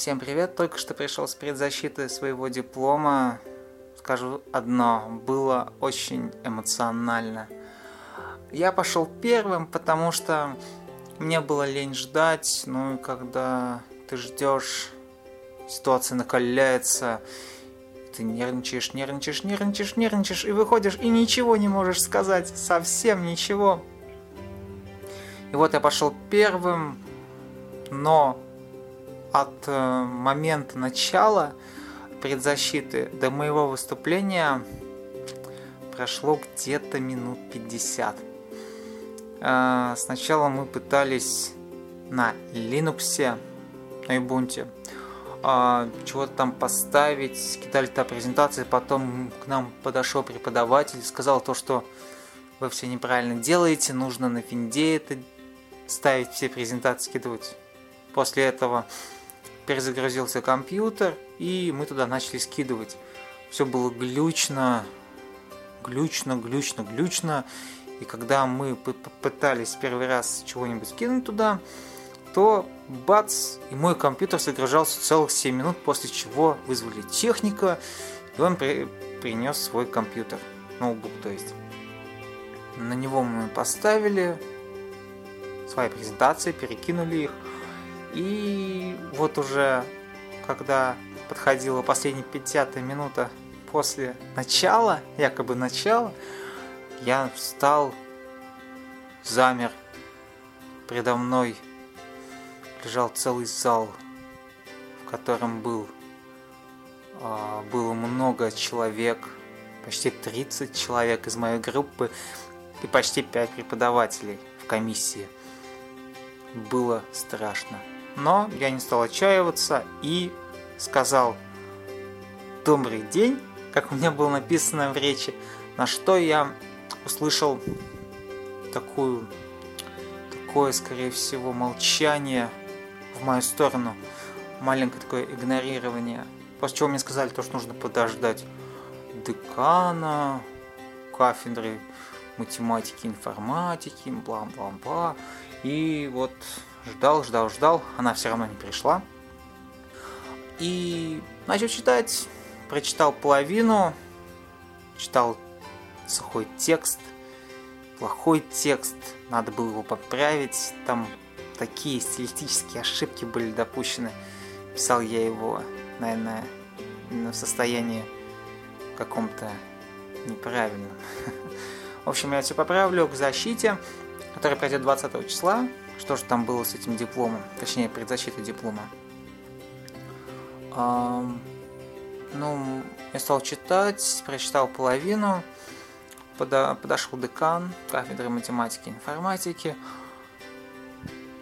Всем привет, только что пришел с предзащиты своего диплома. Скажу одно, было очень эмоционально. Я пошел первым, потому что мне было лень ждать, ну и когда ты ждешь, ситуация накаляется, ты нервничаешь, нервничаешь, нервничаешь, нервничаешь, и выходишь, и ничего не можешь сказать, совсем ничего. И вот я пошел первым, но от э, момента начала предзащиты до моего выступления прошло где-то минут 50. Э, сначала мы пытались на Linux, на Ubuntu, э, чего-то там поставить, кидали там презентации, потом к нам подошел преподаватель сказал то, что вы все неправильно делаете, нужно на винде это ставить все презентации, скидывать. После этого перезагрузился компьютер, и мы туда начали скидывать. Все было глючно, глючно, глючно, глючно. И когда мы пытались первый раз чего-нибудь скинуть туда, то бац, и мой компьютер загружался целых 7 минут, после чего вызвали техника, и он при, принес свой компьютер, ноутбук то есть. На него мы поставили свои презентации, перекинули их – и вот уже, когда подходила последняя 50 минута после начала, якобы начала, я встал, замер. Предо мной лежал целый зал, в котором был, а, было много человек, почти 30 человек из моей группы и почти 5 преподавателей в комиссии. Было страшно. Но я не стал отчаиваться и сказал «Добрый день», как у меня было написано в речи, на что я услышал такую, такое, скорее всего, молчание в мою сторону, маленькое такое игнорирование. После чего мне сказали то, что нужно подождать декана, кафедры математики, информатики, бла-бла-бла. И вот ждал, ждал, ждал, она все равно не пришла. И начал читать, прочитал половину, читал сухой текст, плохой текст, надо было его поправить, там такие стилистические ошибки были допущены. Писал я его, наверное, в состоянии каком-то неправильном. В общем, я все поправлю к защите, которая пройдет 20 числа. Что же там было с этим дипломом? Точнее, предзащитой диплома. А, ну, я стал читать, прочитал половину, подо, подошел декан кафедры математики и информатики,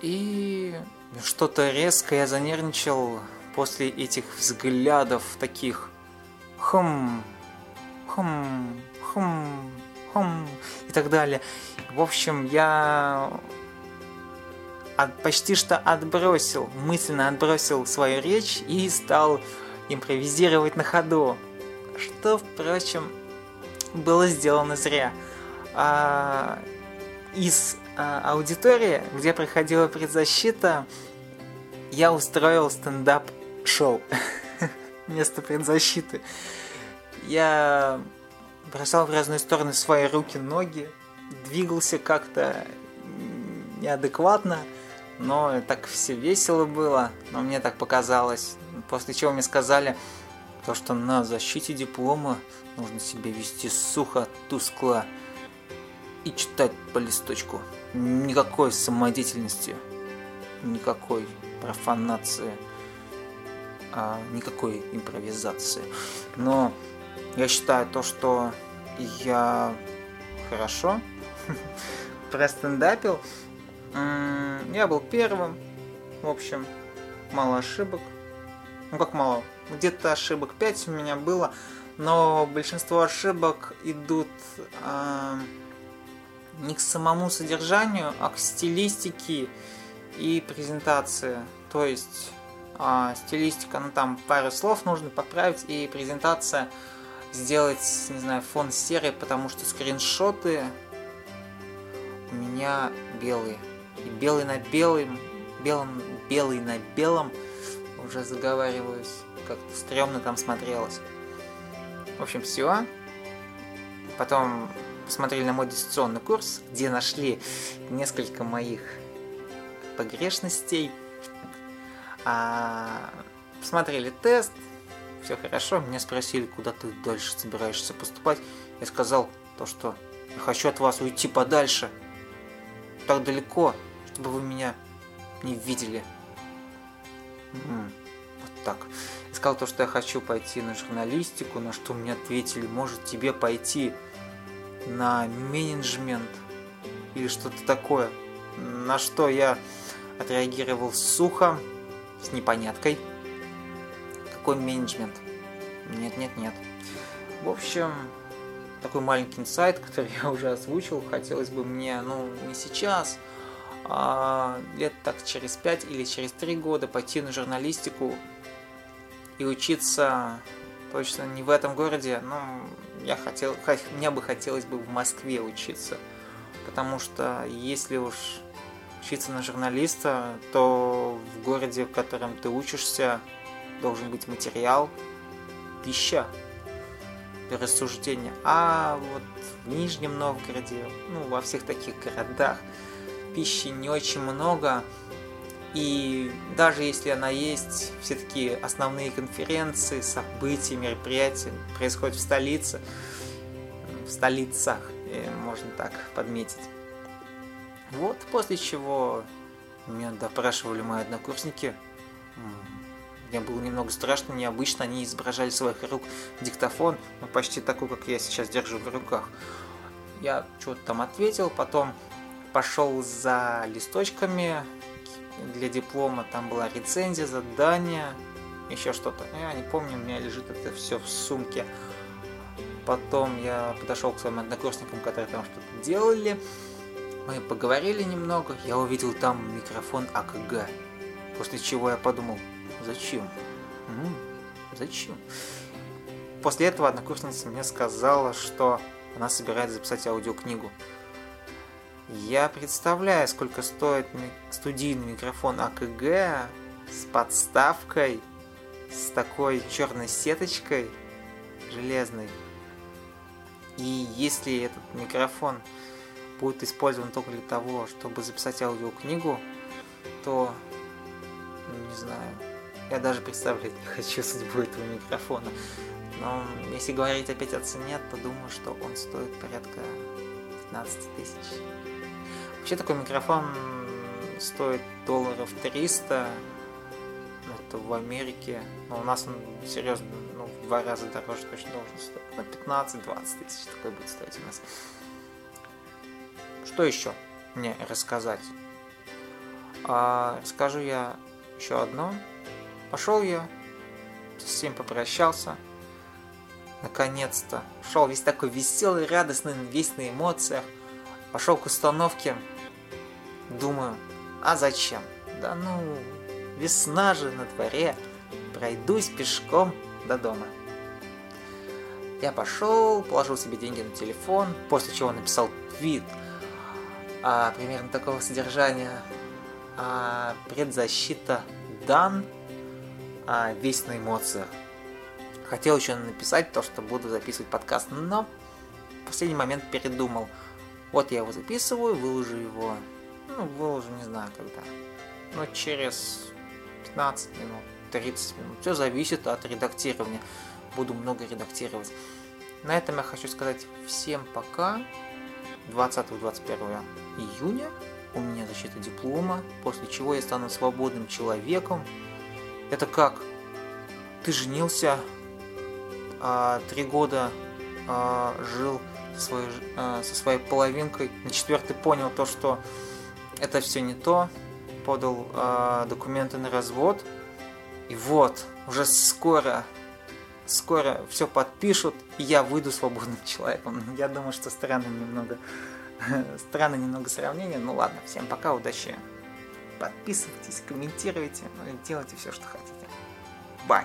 и что-то резко я занервничал после этих взглядов таких хм, хм, хм, хм и так далее. В общем, я от, почти что отбросил, мысленно отбросил свою речь и стал импровизировать на ходу. Что, впрочем, было сделано зря. А, из а, аудитории, где проходила предзащита, я устроил стендап-шоу вместо предзащиты. Я бросал в разные стороны свои руки, ноги, двигался как-то неадекватно – но так все весело было, но мне так показалось. После чего мне сказали, то, что на защите диплома нужно себя вести сухо, тускло и читать по листочку. Никакой самодеятельности, никакой профанации, а никакой импровизации. Но я считаю то, что я хорошо простендапил, я был первым. В общем, мало ошибок. Ну как мало? Где-то ошибок 5 у меня было, но большинство ошибок идут э, не к самому содержанию, а к стилистике и презентации. То есть э, стилистика, ну там пару слов нужно поправить, и презентация сделать, не знаю, фон серый, потому что скриншоты у меня белые. И белый на белым, белым, белый на белом уже заговариваюсь, как-то стрёмно там смотрелось. В общем, все. Потом посмотрели на мой дистанционный курс, где нашли несколько моих погрешностей. А, посмотрели тест, все хорошо. Меня спросили, куда ты дальше собираешься поступать. Я сказал то, что я хочу от вас уйти подальше. Так далеко, чтобы вы меня не видели. Вот так. Я сказал то, что я хочу пойти на журналистику, на что мне ответили, может тебе пойти на менеджмент или что-то такое. На что я отреагировал сухо, с непоняткой. Какой менеджмент? Нет, нет, нет. В общем, такой маленький инсайт, который я уже озвучил, хотелось бы мне, ну, не сейчас, а лет так через 5 или через 3 года пойти на журналистику и учиться точно не в этом городе, но я хотел, мне бы хотелось бы в Москве учиться, потому что если уж учиться на журналиста, то в городе, в котором ты учишься, должен быть материал, пища для рассуждения. А вот в Нижнем Новгороде, ну, во всех таких городах пищи не очень много. И даже если она есть, все таки основные конференции, события, мероприятия происходят в столице, в столицах, можно так подметить. Вот, после чего меня допрашивали мои однокурсники. Мне было немного страшно, необычно. Они изображали своих рук диктофон, ну, почти такой, как я сейчас держу в руках. Я что-то там ответил, потом пошел за листочками для диплома. Там была рецензия, задание, еще что-то. Я не помню, у меня лежит это все в сумке. Потом я подошел к своим однокурсникам, которые там что-то делали. Мы поговорили немного, я увидел там микрофон АКГ. После чего я подумал, зачем? М-м, зачем? После этого однокурсница мне сказала, что она собирается записать аудиокнигу. Я представляю, сколько стоит студийный микрофон АКГ с подставкой, с такой черной сеточкой железной. И если этот микрофон будет использован только для того, чтобы записать аудиокнигу, то, не знаю, я даже представлять не хочу судьбу этого микрофона. Но если говорить опять о цене, то думаю, что он стоит порядка 15 тысяч. Вообще такой микрофон стоит долларов 300, это в Америке, но у нас он серьезно, ну, в два раза дороже точно должен стоить. На 15-20 тысяч такой будет стоить у нас. Что еще мне рассказать? А, расскажу я еще одно. Пошел я, со всем попрощался. Наконец-то. Шел весь такой веселый, радостный, весь на эмоциях. Пошел к установке. Думаю, а зачем? Да ну, весна же на дворе. Пройдусь пешком до дома. Я пошел, положил себе деньги на телефон, после чего написал твит – а, примерно такого содержания. А, предзащита дан, а, весь на эмоциях. Хотел еще написать то, что буду записывать подкаст, но в последний момент передумал. Вот я его записываю, выложу его, ну, выложу, не знаю когда, но через 15 минут, 30 минут. Все зависит от редактирования. Буду много редактировать. На этом я хочу сказать всем пока. 20-21 июня у меня защита диплома, после чего я стану свободным человеком. Это как? Ты женился, а, три года а, жил со своей, а, со своей половинкой, на четвертый понял то, что это все не то, подал а, документы на развод, и вот, уже скоро скоро все подпишут, и я выйду свободным человеком. Я думаю, что странно немного, странно немного сравнение. Ну ладно, всем пока, удачи. Подписывайтесь, комментируйте, ну делайте все, что хотите. Бай!